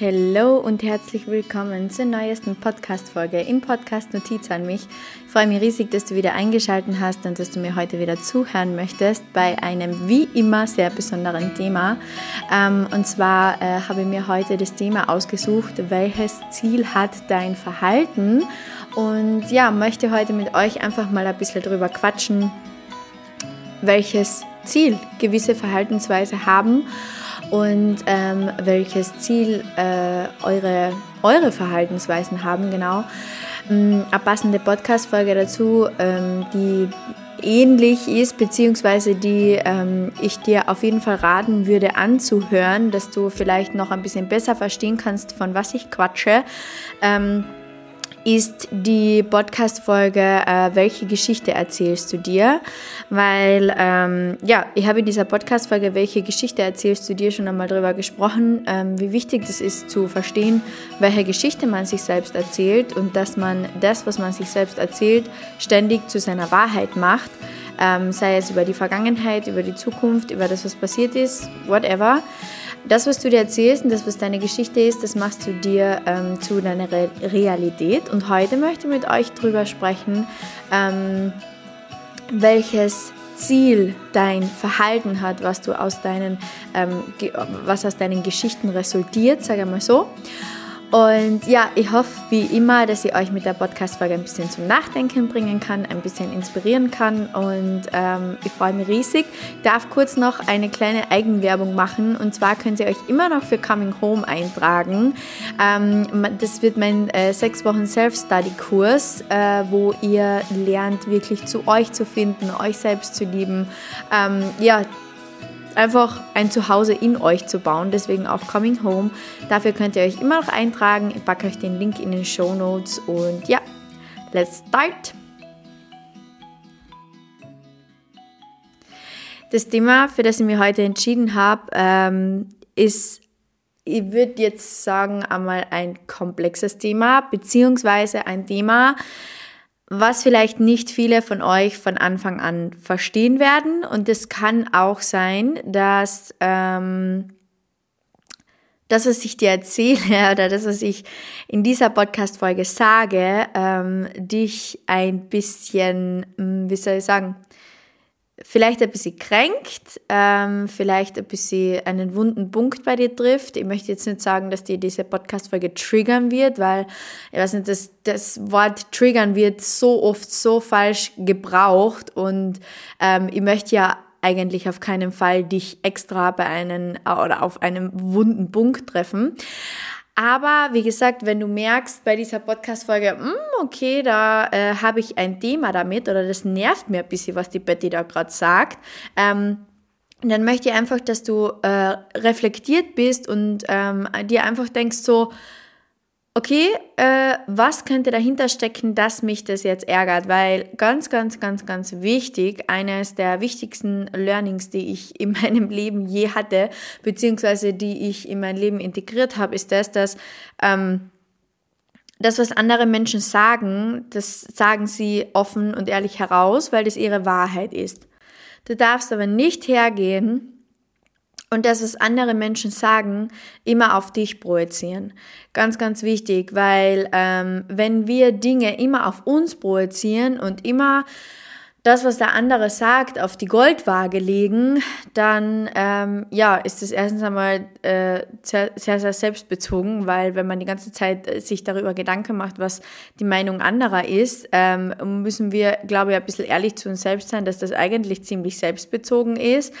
Hallo und herzlich willkommen zur neuesten Podcast-Folge im Podcast Notiz an mich. Ich freue mich riesig, dass du wieder eingeschaltet hast und dass du mir heute wieder zuhören möchtest bei einem wie immer sehr besonderen Thema. Ähm, und zwar äh, habe ich mir heute das Thema ausgesucht, welches Ziel hat dein Verhalten? Und ja, möchte heute mit euch einfach mal ein bisschen drüber quatschen, welches Ziel gewisse Verhaltensweise haben und ähm, welches Ziel äh, eure, eure Verhaltensweisen haben, genau. Ähm, eine passende Podcast-Folge dazu, ähm, die ähnlich ist, beziehungsweise die ähm, ich dir auf jeden Fall raten würde anzuhören, dass du vielleicht noch ein bisschen besser verstehen kannst, von was ich quatsche. Ähm, ist die Podcast-Folge äh, Welche Geschichte erzählst du dir? Weil, ähm, ja, ich habe in dieser Podcast-Folge Welche Geschichte erzählst du dir schon einmal darüber gesprochen, ähm, wie wichtig es ist zu verstehen, welche Geschichte man sich selbst erzählt und dass man das, was man sich selbst erzählt, ständig zu seiner Wahrheit macht. Ähm, sei es über die Vergangenheit, über die Zukunft, über das, was passiert ist, whatever. Das, was du dir erzählst und das, was deine Geschichte ist, das machst du dir ähm, zu deiner Re Realität. Und heute möchte ich mit euch darüber sprechen, ähm, welches Ziel dein Verhalten hat, was du aus deinen, ähm, was aus deinen Geschichten resultiert, sage ich mal so. Und ja, ich hoffe wie immer, dass ich euch mit der Podcast-Folge ein bisschen zum Nachdenken bringen kann, ein bisschen inspirieren kann und ähm, ich freue mich riesig. Ich darf kurz noch eine kleine Eigenwerbung machen und zwar könnt ihr euch immer noch für Coming Home eintragen. Ähm, das wird mein äh, sechs Wochen Self-Study-Kurs, äh, wo ihr lernt, wirklich zu euch zu finden, euch selbst zu lieben. Ähm, ja, einfach ein Zuhause in euch zu bauen. Deswegen auch Coming Home. Dafür könnt ihr euch immer noch eintragen. Ich packe euch den Link in den Show Notes. Und ja, let's start. Das Thema, für das ich mich heute entschieden habe, ähm, ist, ich würde jetzt sagen, einmal ein komplexes Thema, beziehungsweise ein Thema, was vielleicht nicht viele von euch von Anfang an verstehen werden. Und es kann auch sein, dass ähm, das, was ich dir erzähle oder das, was ich in dieser Podcast-Folge sage, ähm, dich ein bisschen, hm, wie soll ich sagen, vielleicht ein bisschen kränkt, ähm, vielleicht ein bisschen einen wunden Punkt bei dir trifft. Ich möchte jetzt nicht sagen, dass dir diese Podcast-Folge triggern wird, weil ich weiß nicht, das, das Wort triggern wird so oft so falsch gebraucht und ähm, ich möchte ja eigentlich auf keinen Fall dich extra bei einem oder auf einem wunden Punkt treffen. Aber wie gesagt, wenn du merkst bei dieser Podcast-Folge, hm, okay, da äh, habe ich ein Thema damit oder das nervt mir ein bisschen, was die Betty da gerade sagt, ähm, dann möchte ich einfach, dass du äh, reflektiert bist und ähm, dir einfach denkst so, okay, äh, was könnte dahinter stecken, dass mich das jetzt ärgert? Weil ganz, ganz, ganz, ganz wichtig, eines der wichtigsten Learnings, die ich in meinem Leben je hatte, beziehungsweise die ich in mein Leben integriert habe, ist das, dass ähm, das, was andere Menschen sagen, das sagen sie offen und ehrlich heraus, weil das ihre Wahrheit ist. Du darfst aber nicht hergehen und das, was andere Menschen sagen, immer auf dich projizieren. Ganz, ganz wichtig, weil ähm, wenn wir Dinge immer auf uns projizieren und immer das, was der andere sagt, auf die Goldwaage legen, dann ähm, ja, ist es erstens einmal äh, sehr, sehr, sehr selbstbezogen, weil wenn man die ganze Zeit äh, sich darüber Gedanken macht, was die Meinung anderer ist, ähm, müssen wir, glaube ich, ein bisschen ehrlich zu uns selbst sein, dass das eigentlich ziemlich selbstbezogen ist,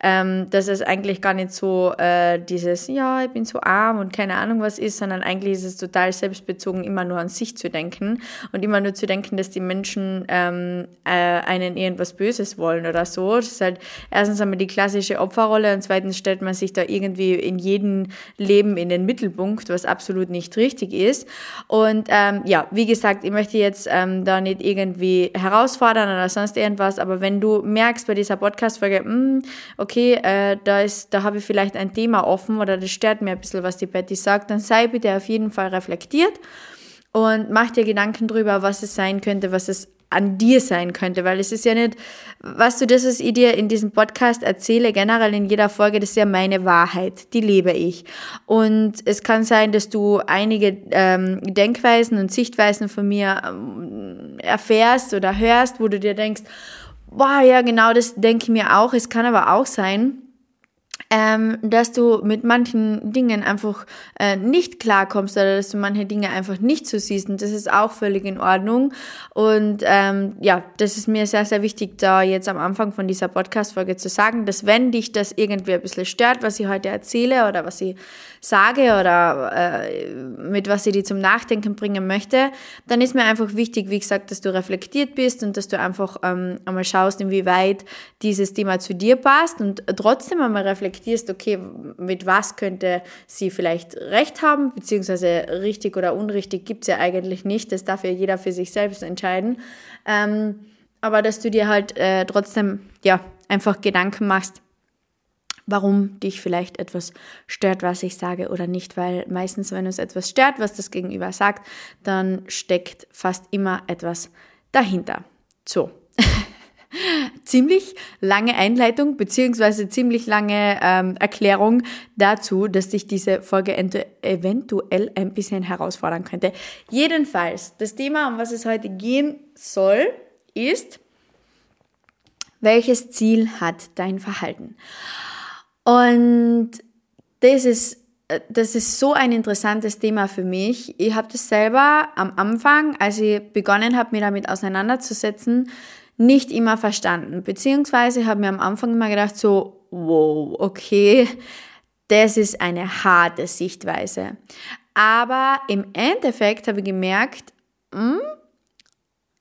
ähm, dass es eigentlich gar nicht so äh, dieses, ja, ich bin so arm und keine Ahnung was ist, sondern eigentlich ist es total selbstbezogen, immer nur an sich zu denken und immer nur zu denken, dass die Menschen ähm, äh, einen irgendwas Böses wollen oder so. Das ist halt erstens einmal die klassische Opferrolle und zweitens stellt man sich da irgendwie in jedem Leben in den Mittelpunkt, was absolut nicht richtig ist. Und ähm, ja, wie gesagt, ich möchte jetzt ähm, da nicht irgendwie herausfordern oder sonst irgendwas, aber wenn du merkst bei dieser Podcast-Folge, hm, okay, äh, da, da habe ich vielleicht ein Thema offen oder das stört mir ein bisschen, was die Betty sagt, dann sei bitte auf jeden Fall reflektiert und mach dir Gedanken drüber, was es sein könnte, was es an dir sein könnte, weil es ist ja nicht, was du das, was ich dir in diesem Podcast erzähle, generell in jeder Folge, das ist ja meine Wahrheit, die lebe ich. Und es kann sein, dass du einige ähm, Denkweisen und Sichtweisen von mir ähm, erfährst oder hörst, wo du dir denkst, boah, ja, genau, das denke ich mir auch. Es kann aber auch sein, ähm, dass du mit manchen Dingen einfach äh, nicht klarkommst oder dass du manche Dinge einfach nicht so siehst. Und das ist auch völlig in Ordnung. Und ähm, ja, das ist mir sehr, sehr wichtig, da jetzt am Anfang von dieser Podcast-Folge zu sagen, dass wenn dich das irgendwie ein bisschen stört, was ich heute erzähle oder was ich sage oder äh, mit was ich dir zum Nachdenken bringen möchte, dann ist mir einfach wichtig, wie gesagt, dass du reflektiert bist und dass du einfach ähm, einmal schaust, inwieweit dieses Thema zu dir passt und trotzdem einmal reflektierst, okay, mit was könnte sie vielleicht recht haben, beziehungsweise richtig oder unrichtig gibt es ja eigentlich nicht, das darf ja jeder für sich selbst entscheiden. Ähm, aber dass du dir halt äh, trotzdem ja einfach Gedanken machst, warum dich vielleicht etwas stört, was ich sage oder nicht, weil meistens, wenn uns etwas stört, was das Gegenüber sagt, dann steckt fast immer etwas dahinter. So. ziemlich lange Einleitung beziehungsweise ziemlich lange ähm, Erklärung dazu, dass dich diese Folge eventuell ein bisschen herausfordern könnte. Jedenfalls, das Thema, um was es heute gehen soll, ist, welches Ziel hat dein Verhalten? Und das ist, das ist so ein interessantes Thema für mich. Ich habe das selber am Anfang, als ich begonnen habe, mich damit auseinanderzusetzen, nicht immer verstanden. Beziehungsweise habe mir am Anfang immer gedacht, so, wow, okay, das ist eine harte Sichtweise. Aber im Endeffekt habe ich gemerkt, hm,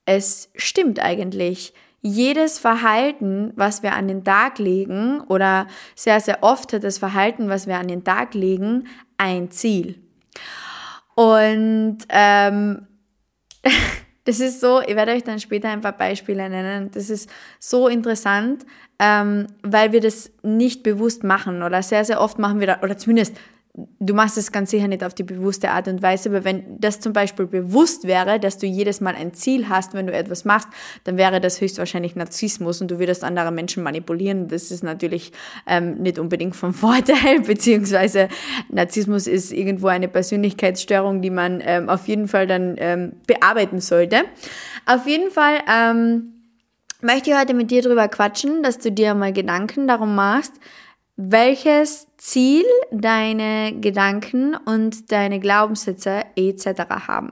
es stimmt eigentlich jedes Verhalten, was wir an den Tag legen, oder sehr, sehr oft hat das Verhalten, was wir an den Tag legen, ein Ziel. Und ähm, das ist so, ich werde euch dann später ein paar Beispiele nennen. Das ist so interessant, ähm, weil wir das nicht bewusst machen oder sehr, sehr oft machen wir da, oder zumindest du machst es ganz sicher nicht auf die bewusste Art und Weise, aber wenn das zum Beispiel bewusst wäre, dass du jedes Mal ein Ziel hast, wenn du etwas machst, dann wäre das höchstwahrscheinlich Narzissmus und du würdest andere Menschen manipulieren. Das ist natürlich ähm, nicht unbedingt vom Vorteil, beziehungsweise Narzissmus ist irgendwo eine Persönlichkeitsstörung, die man ähm, auf jeden Fall dann ähm, bearbeiten sollte. Auf jeden Fall ähm, möchte ich heute mit dir darüber quatschen, dass du dir mal Gedanken darum machst, welches Ziel deine Gedanken und deine Glaubenssätze etc. haben.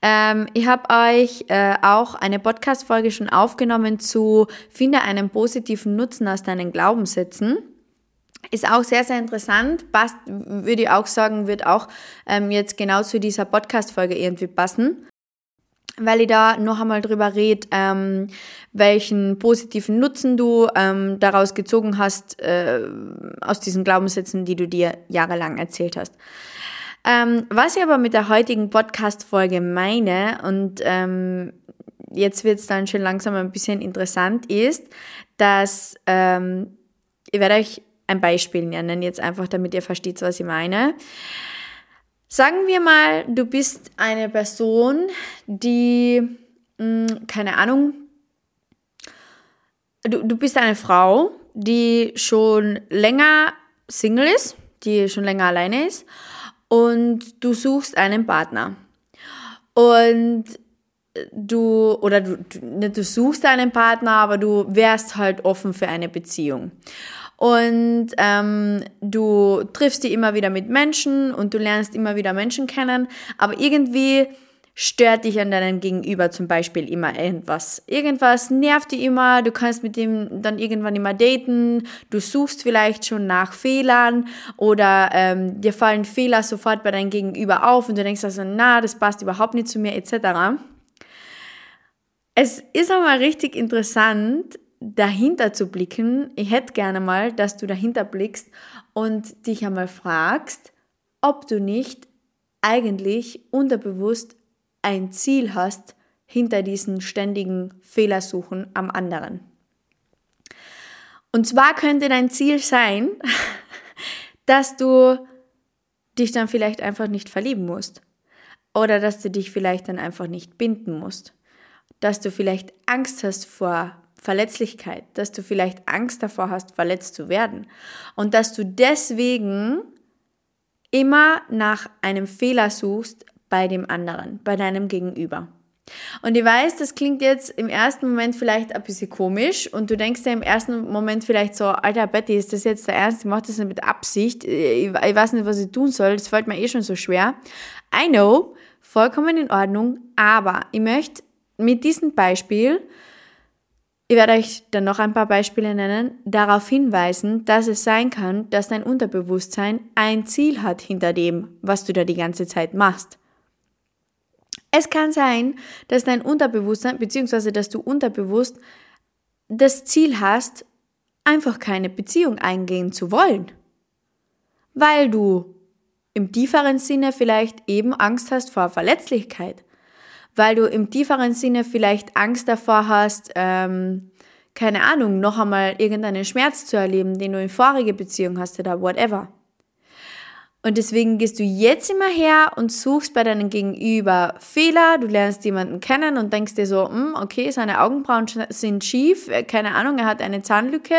Ähm, ich habe euch äh, auch eine Podcast-Folge schon aufgenommen zu Finde einen positiven Nutzen aus deinen Glaubenssätzen. Ist auch sehr, sehr interessant. Passt, würde ich auch sagen, wird auch ähm, jetzt genau zu dieser Podcast-Folge irgendwie passen weil ich da noch einmal drüber rede, ähm, welchen positiven Nutzen du ähm, daraus gezogen hast, äh, aus diesen Glaubenssätzen, die du dir jahrelang erzählt hast. Ähm, was ich aber mit der heutigen Podcast-Folge meine, und ähm, jetzt wird es dann schon langsam ein bisschen interessant, ist, dass ähm, ich werde euch ein Beispiel nennen, jetzt einfach, damit ihr versteht, was ich meine. Sagen wir mal, du bist eine Person, die, mh, hm, keine Ahnung, du, du bist eine Frau, die schon länger Single ist, die schon länger alleine ist und du suchst einen Partner. Und du, oder du, du, du suchst einen Partner, aber du wärst halt offen für eine Beziehung und ähm, du triffst dich immer wieder mit Menschen und du lernst immer wieder Menschen kennen, aber irgendwie stört dich an deinem Gegenüber zum Beispiel immer irgendwas. Irgendwas nervt dich immer, du kannst mit dem dann irgendwann immer daten, du suchst vielleicht schon nach Fehlern oder ähm, dir fallen Fehler sofort bei deinem Gegenüber auf und du denkst also, na, das passt überhaupt nicht zu mir etc. Es ist aber richtig interessant, dahinter zu blicken. Ich hätte gerne mal, dass du dahinter blickst und dich einmal fragst, ob du nicht eigentlich unterbewusst ein Ziel hast hinter diesen ständigen Fehlersuchen am anderen. Und zwar könnte dein Ziel sein, dass du dich dann vielleicht einfach nicht verlieben musst oder dass du dich vielleicht dann einfach nicht binden musst dass du vielleicht Angst hast vor Verletzlichkeit, dass du vielleicht Angst davor hast, verletzt zu werden und dass du deswegen immer nach einem Fehler suchst bei dem anderen, bei deinem Gegenüber. Und ich weiß, das klingt jetzt im ersten Moment vielleicht ein bisschen komisch und du denkst dir im ersten Moment vielleicht so, Alter Betty, ist das jetzt der Ernst? Ich mache das nicht mit Absicht. Ich, ich weiß nicht, was ich tun soll. Das fällt mir eh schon so schwer. I know, vollkommen in Ordnung, aber ich möchte mit diesem Beispiel ich werde euch dann noch ein paar Beispiele nennen, darauf hinweisen, dass es sein kann, dass dein Unterbewusstsein ein Ziel hat hinter dem, was du da die ganze Zeit machst. Es kann sein, dass dein Unterbewusstsein, beziehungsweise dass du unterbewusst das Ziel hast, einfach keine Beziehung eingehen zu wollen. Weil du im tieferen Sinne vielleicht eben Angst hast vor Verletzlichkeit weil du im tieferen Sinne vielleicht Angst davor hast, ähm, keine Ahnung, noch einmal irgendeinen Schmerz zu erleben, den du in vorige Beziehung hast oder whatever. Und deswegen gehst du jetzt immer her und suchst bei deinem Gegenüber Fehler. Du lernst jemanden kennen und denkst dir so, hm, okay, seine Augenbrauen sind schief, äh, keine Ahnung, er hat eine Zahnlücke,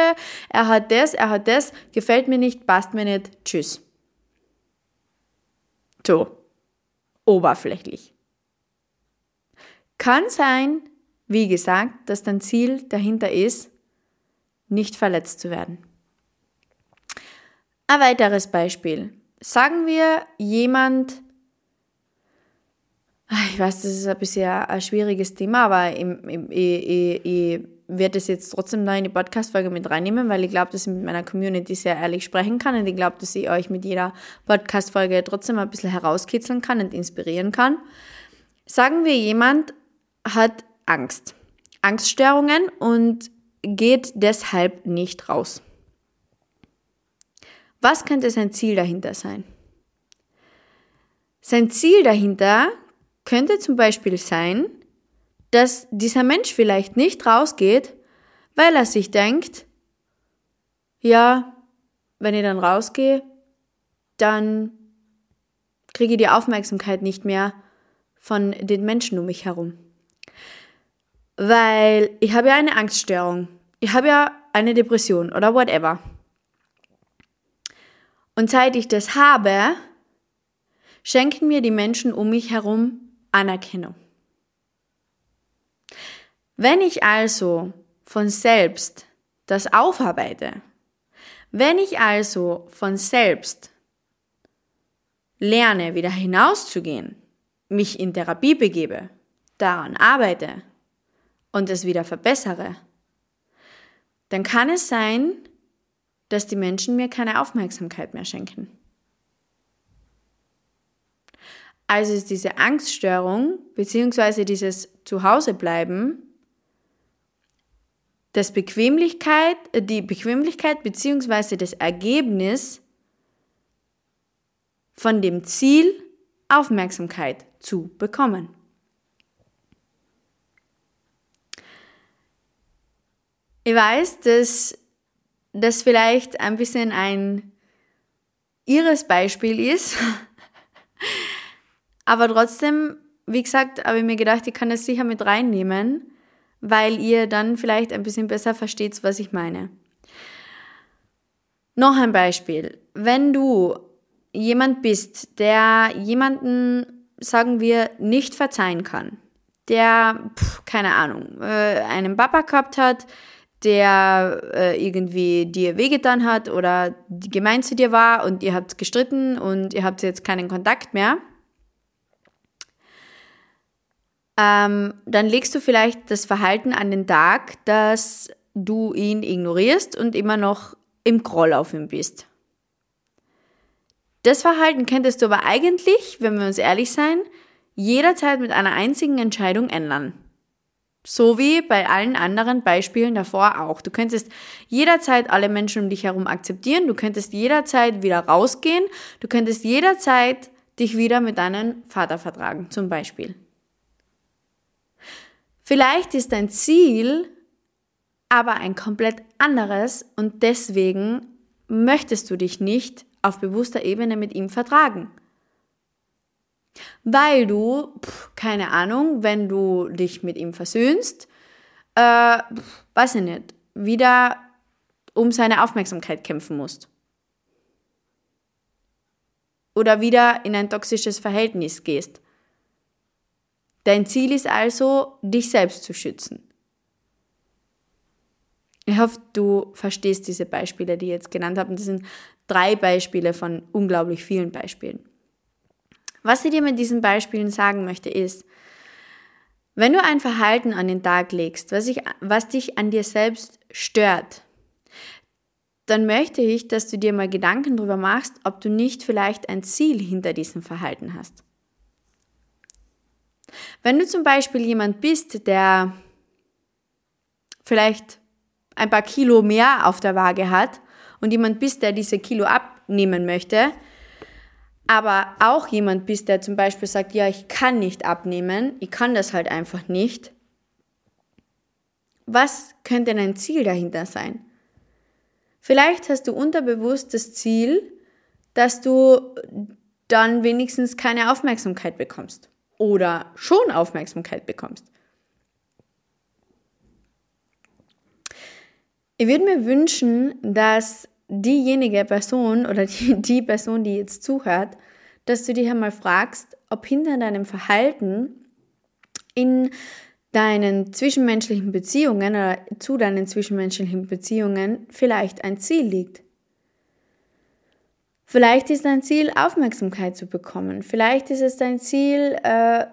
er hat das, er hat das, gefällt mir nicht, passt mir nicht, tschüss. So, oberflächlich. Kann sein, wie gesagt, dass dein Ziel dahinter ist, nicht verletzt zu werden. Ein weiteres Beispiel. Sagen wir, jemand, ah, ich weiß, das ist ein bisschen ein schwieriges Thema, aber ich, ich, ich werde es jetzt trotzdem noch in die Podcast-Folge mit reinnehmen, weil ich glaube, dass ich mit meiner Community sehr ehrlich sprechen kann und ich glaube, dass ich euch mit jeder Podcast-Folge trotzdem ein bisschen herauskitzeln kann und inspirieren kann. Sagen wir, jemand hat Angst, Angststörungen und geht deshalb nicht raus. Was könnte sein Ziel dahinter sein? Sein Ziel dahinter könnte zum Beispiel sein, dass dieser Mensch vielleicht nicht rausgeht, weil er sich denkt, ja, wenn ich dann rausgehe, dann kriege ich die Aufmerksamkeit nicht mehr von den Menschen um mich herum weil ich habe ja eine Angststörung. Ich habe ja eine Depression oder whatever. Und seit ich das habe, schenken mir die Menschen um mich herum Anerkennung. Wenn ich also von selbst das aufarbeite, wenn ich also von selbst lerne, wieder hinauszugehen, mich in Therapie begebe, daran arbeite, und es wieder verbessere, dann kann es sein, dass die Menschen mir keine Aufmerksamkeit mehr schenken. Also ist diese Angststörung bzw. dieses Zuhausebleiben das Bequemlichkeit, äh, die Bequemlichkeit bzw. das Ergebnis von dem Ziel, Aufmerksamkeit zu bekommen. Ich weiß, dass das vielleicht ein bisschen ein ihres Beispiel ist, aber trotzdem, wie gesagt, habe ich mir gedacht, ich kann das sicher mit reinnehmen, weil ihr dann vielleicht ein bisschen besser versteht, was ich meine. Noch ein Beispiel. Wenn du jemand bist, der jemanden, sagen wir, nicht verzeihen kann, der, pf, keine Ahnung, äh, einen Papa gehabt hat, der äh, irgendwie dir wehgetan hat oder gemein zu dir war und ihr habt gestritten und ihr habt jetzt keinen Kontakt mehr, ähm, dann legst du vielleicht das Verhalten an den Tag, dass du ihn ignorierst und immer noch im Groll auf ihn bist. Das Verhalten könntest du aber eigentlich, wenn wir uns ehrlich sein, jederzeit mit einer einzigen Entscheidung ändern. So wie bei allen anderen Beispielen davor auch. Du könntest jederzeit alle Menschen um dich herum akzeptieren, du könntest jederzeit wieder rausgehen, du könntest jederzeit dich wieder mit deinem Vater vertragen, zum Beispiel. Vielleicht ist dein Ziel aber ein komplett anderes und deswegen möchtest du dich nicht auf bewusster Ebene mit ihm vertragen. Weil du, pff, keine Ahnung, wenn du dich mit ihm versöhnst, äh, weiß ich nicht, wieder um seine Aufmerksamkeit kämpfen musst. Oder wieder in ein toxisches Verhältnis gehst. Dein Ziel ist also, dich selbst zu schützen. Ich hoffe, du verstehst diese Beispiele, die ich jetzt genannt habe. das sind drei Beispiele von unglaublich vielen Beispielen. Was ich dir mit diesen Beispielen sagen möchte, ist, wenn du ein Verhalten an den Tag legst, was, ich, was dich an dir selbst stört, dann möchte ich, dass du dir mal Gedanken darüber machst, ob du nicht vielleicht ein Ziel hinter diesem Verhalten hast. Wenn du zum Beispiel jemand bist, der vielleicht ein paar Kilo mehr auf der Waage hat und jemand bist, der diese Kilo abnehmen möchte, aber auch jemand bist, der zum Beispiel sagt, ja, ich kann nicht abnehmen, ich kann das halt einfach nicht, was könnte dein Ziel dahinter sein? Vielleicht hast du unterbewusst das Ziel, dass du dann wenigstens keine Aufmerksamkeit bekommst oder schon Aufmerksamkeit bekommst. Ich würde mir wünschen, dass diejenige Person oder die, die Person, die jetzt zuhört, dass du dich einmal fragst, ob hinter deinem Verhalten in deinen zwischenmenschlichen Beziehungen oder zu deinen zwischenmenschlichen Beziehungen vielleicht ein Ziel liegt. Vielleicht ist dein Ziel, Aufmerksamkeit zu bekommen. Vielleicht ist es dein Ziel, äh,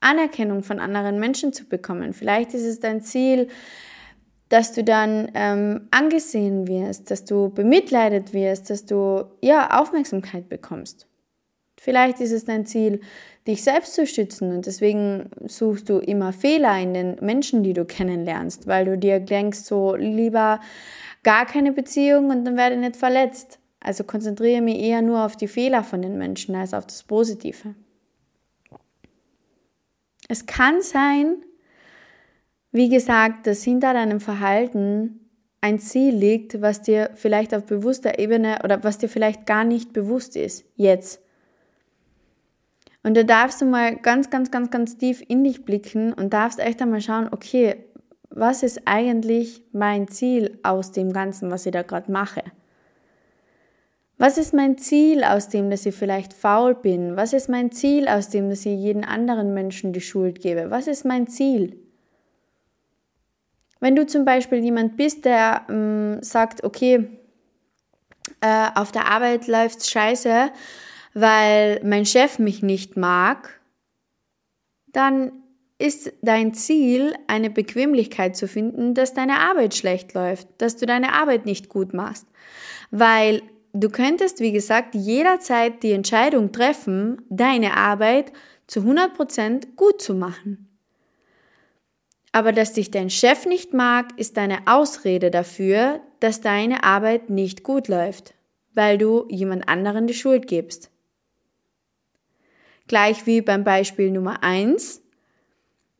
Anerkennung von anderen Menschen zu bekommen. Vielleicht ist es dein Ziel, dass du dann ähm, angesehen wirst, dass du bemitleidet wirst, dass du ja Aufmerksamkeit bekommst. Vielleicht ist es dein Ziel, dich selbst zu schützen und deswegen suchst du immer Fehler in den Menschen, die du kennenlernst, weil du dir denkst, so lieber gar keine Beziehung und dann werde ich nicht verletzt. Also konzentriere mich eher nur auf die Fehler von den Menschen als auf das Positive. Es kann sein, wie gesagt, dass hinter deinem Verhalten ein Ziel liegt, was dir vielleicht auf bewusster Ebene oder was dir vielleicht gar nicht bewusst ist, jetzt. Und da darfst du mal ganz, ganz, ganz, ganz tief in dich blicken und darfst echt einmal schauen, okay, was ist eigentlich mein Ziel aus dem Ganzen, was ich da gerade mache? Was ist mein Ziel aus dem, dass ich vielleicht faul bin? Was ist mein Ziel aus dem, dass ich jeden anderen Menschen die Schuld gebe? Was ist mein Ziel? Wenn du zum Beispiel jemand bist, der ähm, sagt, okay, äh, auf der Arbeit läuft's scheiße, weil mein Chef mich nicht mag, dann ist dein Ziel, eine Bequemlichkeit zu finden, dass deine Arbeit schlecht läuft, dass du deine Arbeit nicht gut machst. Weil du könntest, wie gesagt, jederzeit die Entscheidung treffen, deine Arbeit zu 100% gut zu machen. Aber dass dich dein Chef nicht mag, ist deine Ausrede dafür, dass deine Arbeit nicht gut läuft, weil du jemand anderen die Schuld gibst. Gleich wie beim Beispiel Nummer eins.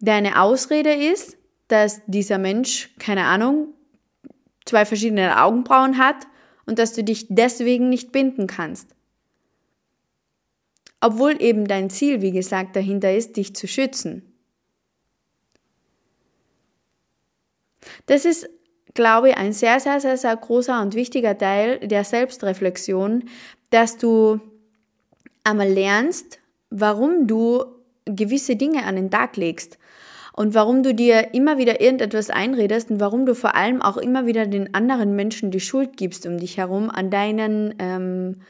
Deine Ausrede ist, dass dieser Mensch, keine Ahnung, zwei verschiedene Augenbrauen hat und dass du dich deswegen nicht binden kannst. Obwohl eben dein Ziel, wie gesagt, dahinter ist, dich zu schützen. Das ist, glaube ich, ein sehr, sehr, sehr, sehr großer und wichtiger Teil der Selbstreflexion, dass du einmal lernst, warum du gewisse Dinge an den Tag legst und warum du dir immer wieder irgendetwas einredest und warum du vor allem auch immer wieder den anderen Menschen die Schuld gibst um dich herum an deinen ähm,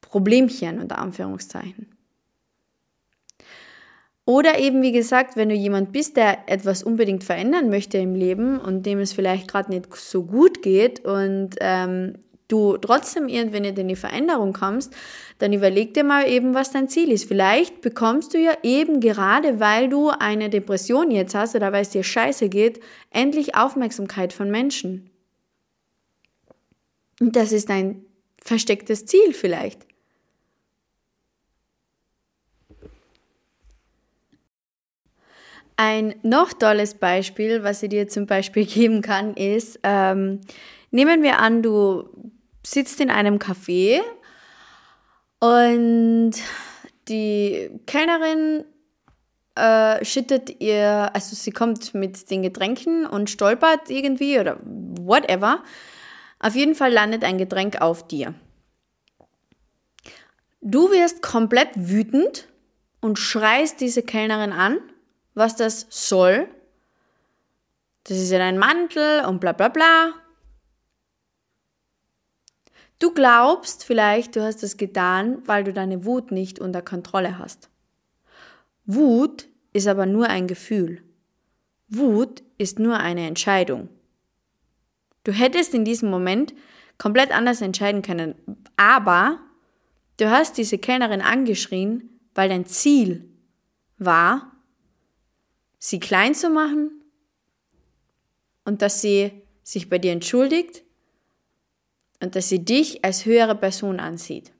Problemchen unter Anführungszeichen. Oder eben, wie gesagt, wenn du jemand bist, der etwas unbedingt verändern möchte im Leben und dem es vielleicht gerade nicht so gut geht und ähm, du trotzdem irgendwann nicht in die Veränderung kommst, dann überleg dir mal eben, was dein Ziel ist. Vielleicht bekommst du ja eben gerade, weil du eine Depression jetzt hast oder weil es dir scheiße geht, endlich Aufmerksamkeit von Menschen. Und das ist ein verstecktes Ziel vielleicht. Ein noch tolles Beispiel, was ich dir zum Beispiel geben kann, ist, ähm, nehmen wir an, du sitzt in einem Café und die Kellnerin äh, schüttet ihr, also sie kommt mit den Getränken und stolpert irgendwie oder whatever. Auf jeden Fall landet ein Getränk auf dir. Du wirst komplett wütend und schreist diese Kellnerin an, was das soll. Das ist ja dein Mantel und bla bla bla. Du glaubst vielleicht, du hast das getan, weil du deine Wut nicht unter Kontrolle hast. Wut ist aber nur ein Gefühl. Wut ist nur eine Entscheidung. Du hättest in diesem Moment komplett anders entscheiden können, aber du hast diese Kellnerin angeschrien, weil dein Ziel war, sie klein zu machen und dass sie sich bei dir entschuldigt und dass sie dich als höhere Person ansieht.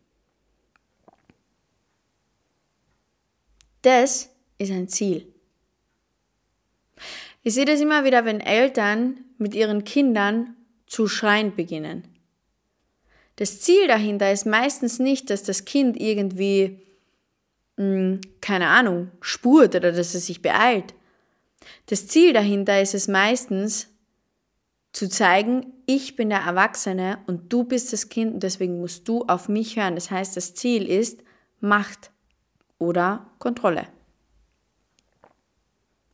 Das ist ein Ziel. Ich sehe das immer wieder, wenn Eltern mit ihren Kindern zu schreien beginnen. Das Ziel dahinter ist meistens nicht, dass das Kind irgendwie, mh, hm, keine Ahnung, spurt oder dass es sich beeilt. Das Ziel dahinter ist es meistens, zu zeigen, ich bin der Erwachsene und du bist das Kind und deswegen musst du auf mich hören. Das heißt, das Ziel ist Macht oder Kontrolle.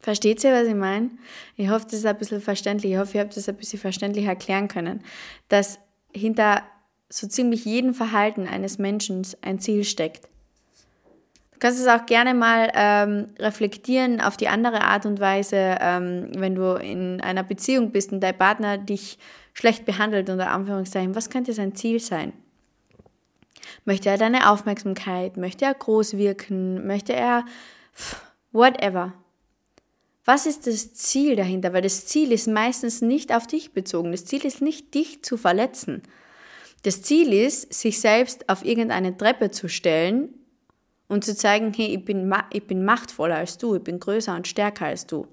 Versteht ihr, was ich meine? Ich hoffe, das ist ein bisschen verständlich. Ich hoffe, ihr habt das ein bisschen verständlich erklären können, dass hinter so ziemlich jedem Verhalten eines Menschen ein Ziel steckt. Du kannst es auch gerne mal ähm, reflektieren auf die andere Art und Weise, ähm, wenn du in einer Beziehung bist und dein Partner dich schlecht behandelt, unter Anführungszeichen. Was könnte sein Ziel sein? Möchte er deine Aufmerksamkeit? Möchte er groß wirken? Möchte er whatever? Was ist das Ziel dahinter? Weil das Ziel ist meistens nicht auf dich bezogen. Das Ziel ist nicht, dich zu verletzen. Das Ziel ist, sich selbst auf irgendeine Treppe zu stellen und zu zeigen, hey, ich bin, ich bin machtvoller als du, ich bin größer und stärker als du.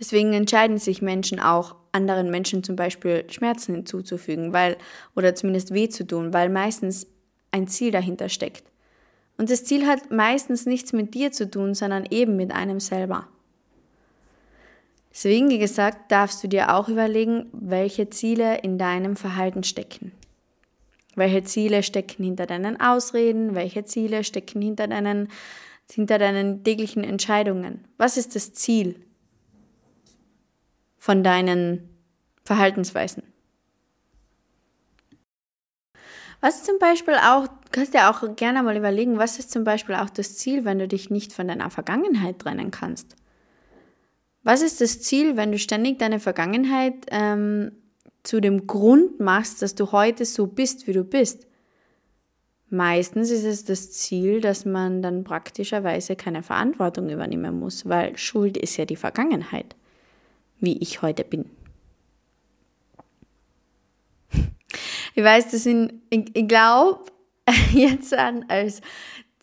Deswegen entscheiden sich Menschen auch, anderen Menschen zum Beispiel Schmerzen hinzuzufügen, weil, oder zumindest weh zu tun, weil meistens ein Ziel dahinter steckt. Und das Ziel hat meistens nichts mit dir zu tun, sondern eben mit einem selber. Deswegen, wie gesagt, darfst du dir auch überlegen, welche Ziele in deinem Verhalten stecken. Welche Ziele stecken hinter deinen Ausreden? Welche Ziele stecken hinter deinen, hinter deinen täglichen Entscheidungen? Was ist das Ziel von deinen Verhaltensweisen? Was zum Beispiel auch, du kannst dir auch gerne mal überlegen, was ist zum Beispiel auch das Ziel, wenn du dich nicht von deiner Vergangenheit trennen kannst? Was ist das Ziel, wenn du ständig deine Vergangenheit ähm, zu dem Grund machst, dass du heute so bist, wie du bist? Meistens ist es das Ziel, dass man dann praktischerweise keine Verantwortung übernehmen muss, weil Schuld ist ja die Vergangenheit, wie ich heute bin. Ich weiß, das sind, ich, ich glaube, jetzt an als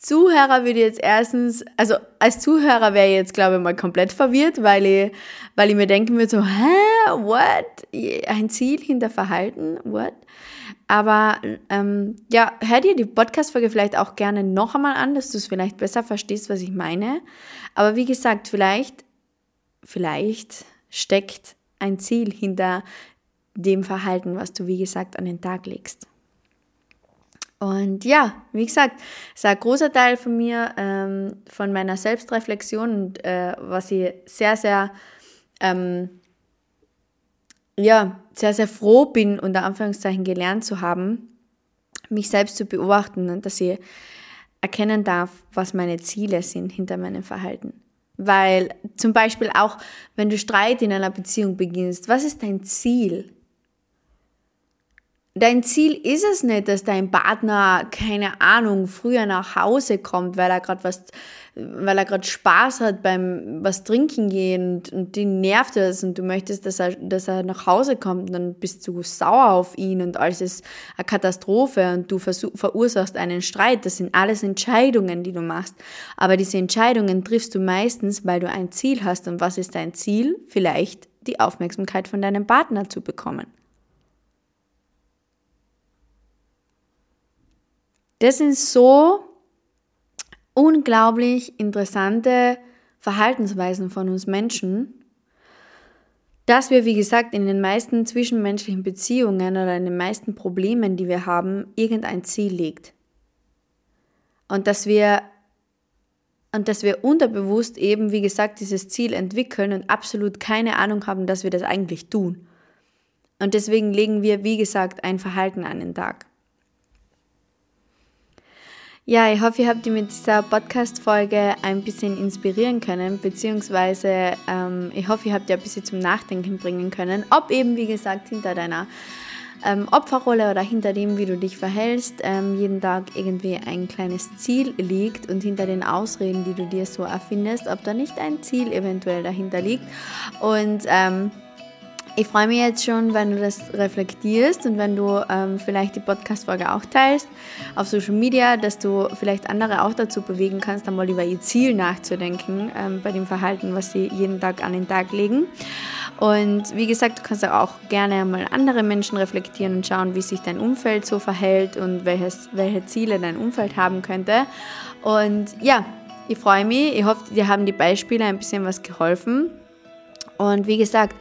Zuhörer würde jetzt erstens, also als Zuhörer wäre ich jetzt, glaube ich, mal komplett verwirrt, weil ich, weil ich mir denken würde, so, hä, what? Ein Ziel hinter Verhalten, what? Aber ähm, ja, hör dir die Podcast-Folge vielleicht auch gerne noch einmal an, dass du es vielleicht besser verstehst, was ich meine. Aber wie gesagt, vielleicht, vielleicht steckt ein Ziel hinter dem Verhalten, was du, wie gesagt, an den Tag legst. Und ja, wie gesagt, es ist ein großer Teil von mir, ähm, von meiner Selbstreflexion und äh, was ich sehr, sehr, ähm, ja, sehr, sehr froh bin, unter Anführungszeichen gelernt zu haben, mich selbst zu beobachten und dass ich erkennen darf, was meine Ziele sind hinter meinem Verhalten. Weil zum Beispiel auch, wenn du Streit in einer Beziehung beginnst, was ist dein Ziel? Dein Ziel ist es nicht, dass dein Partner, keine Ahnung, früher nach Hause kommt, weil er gerade was, weil er gerade Spaß hat beim was trinken gehen und, und die nervt es und du möchtest, dass er, dass er nach Hause kommt und dann bist du sauer auf ihn und alles ist eine Katastrophe und du verursachst einen Streit. Das sind alles Entscheidungen, die du machst. Aber diese Entscheidungen triffst du meistens, weil du ein Ziel hast. Und was ist dein Ziel? Vielleicht die Aufmerksamkeit von deinem Partner zu bekommen. Das sind so unglaublich interessante Verhaltensweisen von uns Menschen, dass wir, wie gesagt, in den meisten zwischenmenschlichen Beziehungen oder in den meisten Problemen, die wir haben, irgendein Ziel liegt. Und dass wir und dass wir unterbewusst eben, wie gesagt, dieses Ziel entwickeln und absolut keine Ahnung haben, dass wir das eigentlich tun. Und deswegen legen wir, wie gesagt, ein Verhalten an den Tag. Ja, ich hoffe, ihr habt ihr mit dieser Podcast-Folge ein bisschen inspirieren können, beziehungsweise ähm, ich hoffe, ihr habt ihr ein bisschen zum Nachdenken bringen können, ob eben, wie gesagt, hinter deiner ähm, Opferrolle oder hinter dem, wie du dich verhältst, ähm, jeden Tag irgendwie ein kleines Ziel liegt und hinter den Ausreden, die du dir so erfindest, ob da nicht ein Ziel eventuell dahinter liegt. Und ähm, ich freue mich jetzt schon, wenn du das reflektierst und wenn du ähm, vielleicht die Podcast-Folge auch teilst auf Social Media, dass du vielleicht andere auch dazu bewegen kannst, einmal über ihr Ziel nachzudenken ähm, bei dem Verhalten, was sie jeden Tag an den Tag legen. Und wie gesagt, du kannst auch gerne mal andere Menschen reflektieren und schauen, wie sich dein Umfeld so verhält und welches, welche Ziele dein Umfeld haben könnte. Und ja, ich freue mich. Ich hoffe, dir haben die Beispiele ein bisschen was geholfen. Und wie gesagt,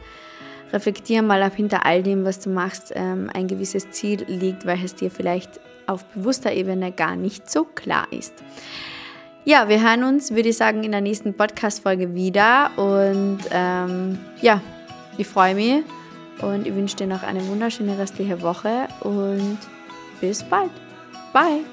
reflektiere mal, ob hinter all dem, was du machst, ähm, ein gewisses Ziel liegt, welches dir vielleicht auf bewusster Ebene gar nicht so klar ist. Ja, wir hören uns, würde ich sagen, in der nächsten Podcast-Folge wieder. Und ähm, ja, ich freue mich und ich wünsche dir noch eine wunderschöne restliche Woche und bis bald. Bye.